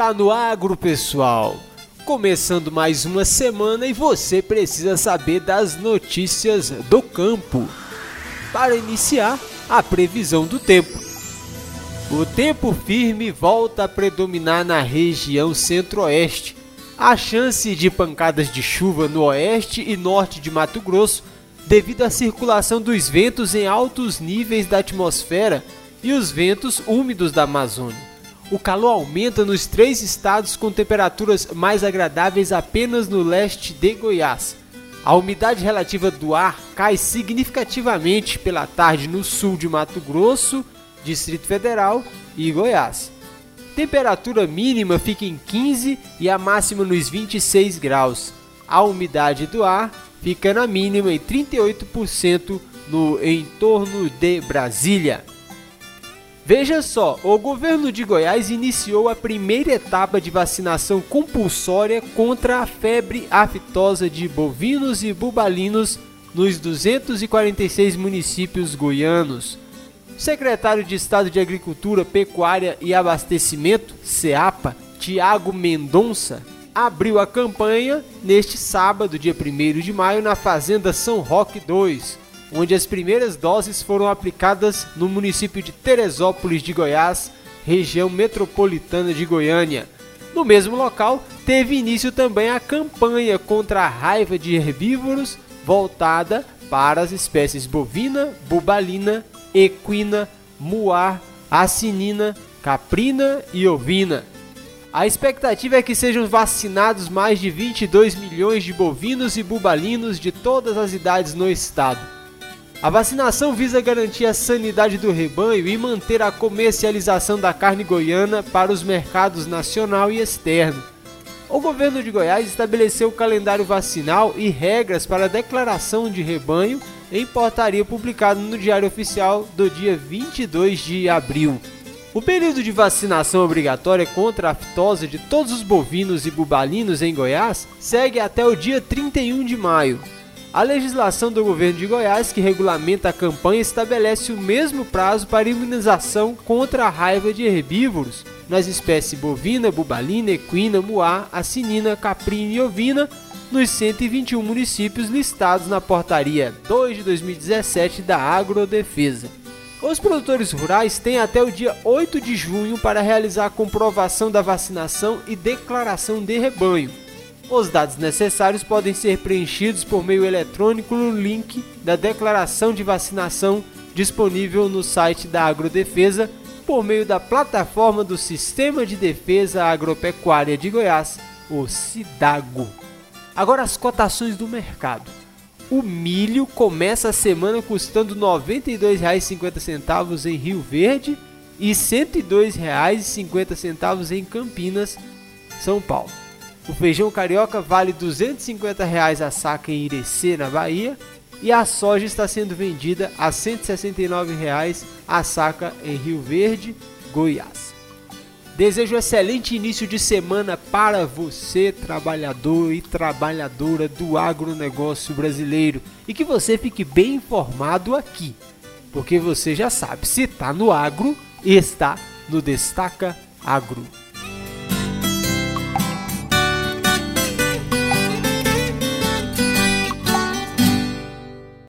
Tá no agro, pessoal. Começando mais uma semana e você precisa saber das notícias do campo. Para iniciar, a previsão do tempo. O tempo firme volta a predominar na região centro-oeste. A chance de pancadas de chuva no oeste e norte de Mato Grosso devido à circulação dos ventos em altos níveis da atmosfera e os ventos úmidos da Amazônia. O calor aumenta nos três estados com temperaturas mais agradáveis apenas no leste de Goiás. A umidade relativa do ar cai significativamente pela tarde no sul de Mato Grosso, Distrito Federal e Goiás. Temperatura mínima fica em 15 e a máxima nos 26 graus. A umidade do ar fica na mínima em 38% no entorno de Brasília. Veja só, o governo de Goiás iniciou a primeira etapa de vacinação compulsória contra a febre aftosa de bovinos e bubalinos nos 246 municípios goianos. O secretário de Estado de Agricultura, Pecuária e Abastecimento, SEAPA, Tiago Mendonça, abriu a campanha neste sábado, dia 1 de maio, na Fazenda São Roque 2, onde as primeiras doses foram aplicadas no município de Teresópolis de Goiás, região metropolitana de Goiânia. No mesmo local, teve início também a campanha contra a raiva de herbívoros voltada para as espécies bovina, bubalina, equina, muar, acinina, caprina e ovina. A expectativa é que sejam vacinados mais de 22 milhões de bovinos e bubalinos de todas as idades no estado. A vacinação visa garantir a sanidade do rebanho e manter a comercialização da carne goiana para os mercados nacional e externo. O governo de Goiás estabeleceu o calendário vacinal e regras para a declaração de rebanho em portaria publicada no Diário Oficial do dia 22 de abril. O período de vacinação obrigatória contra a aftose de todos os bovinos e bubalinos em Goiás segue até o dia 31 de maio. A legislação do governo de Goiás, que regulamenta a campanha, estabelece o mesmo prazo para imunização contra a raiva de herbívoros nas espécies bovina, bubalina, equina, muá, acinina, caprina e ovina nos 121 municípios listados na portaria 2 de 2017 da Agrodefesa. Os produtores rurais têm até o dia 8 de junho para realizar a comprovação da vacinação e declaração de rebanho. Os dados necessários podem ser preenchidos por meio eletrônico no link da declaração de vacinação disponível no site da Agrodefesa por meio da plataforma do Sistema de Defesa Agropecuária de Goiás, o SIDAGO. Agora as cotações do mercado. O milho começa a semana custando R$ 92,50 em Rio Verde e R$ 102,50 em Campinas, São Paulo. O feijão carioca vale 250 reais a saca em Irecê, na Bahia, e a soja está sendo vendida a 169 reais a saca em Rio Verde, Goiás. Desejo um excelente início de semana para você, trabalhador e trabalhadora do agronegócio brasileiro, e que você fique bem informado aqui, porque você já sabe, se está no agro, está no Destaca Agro.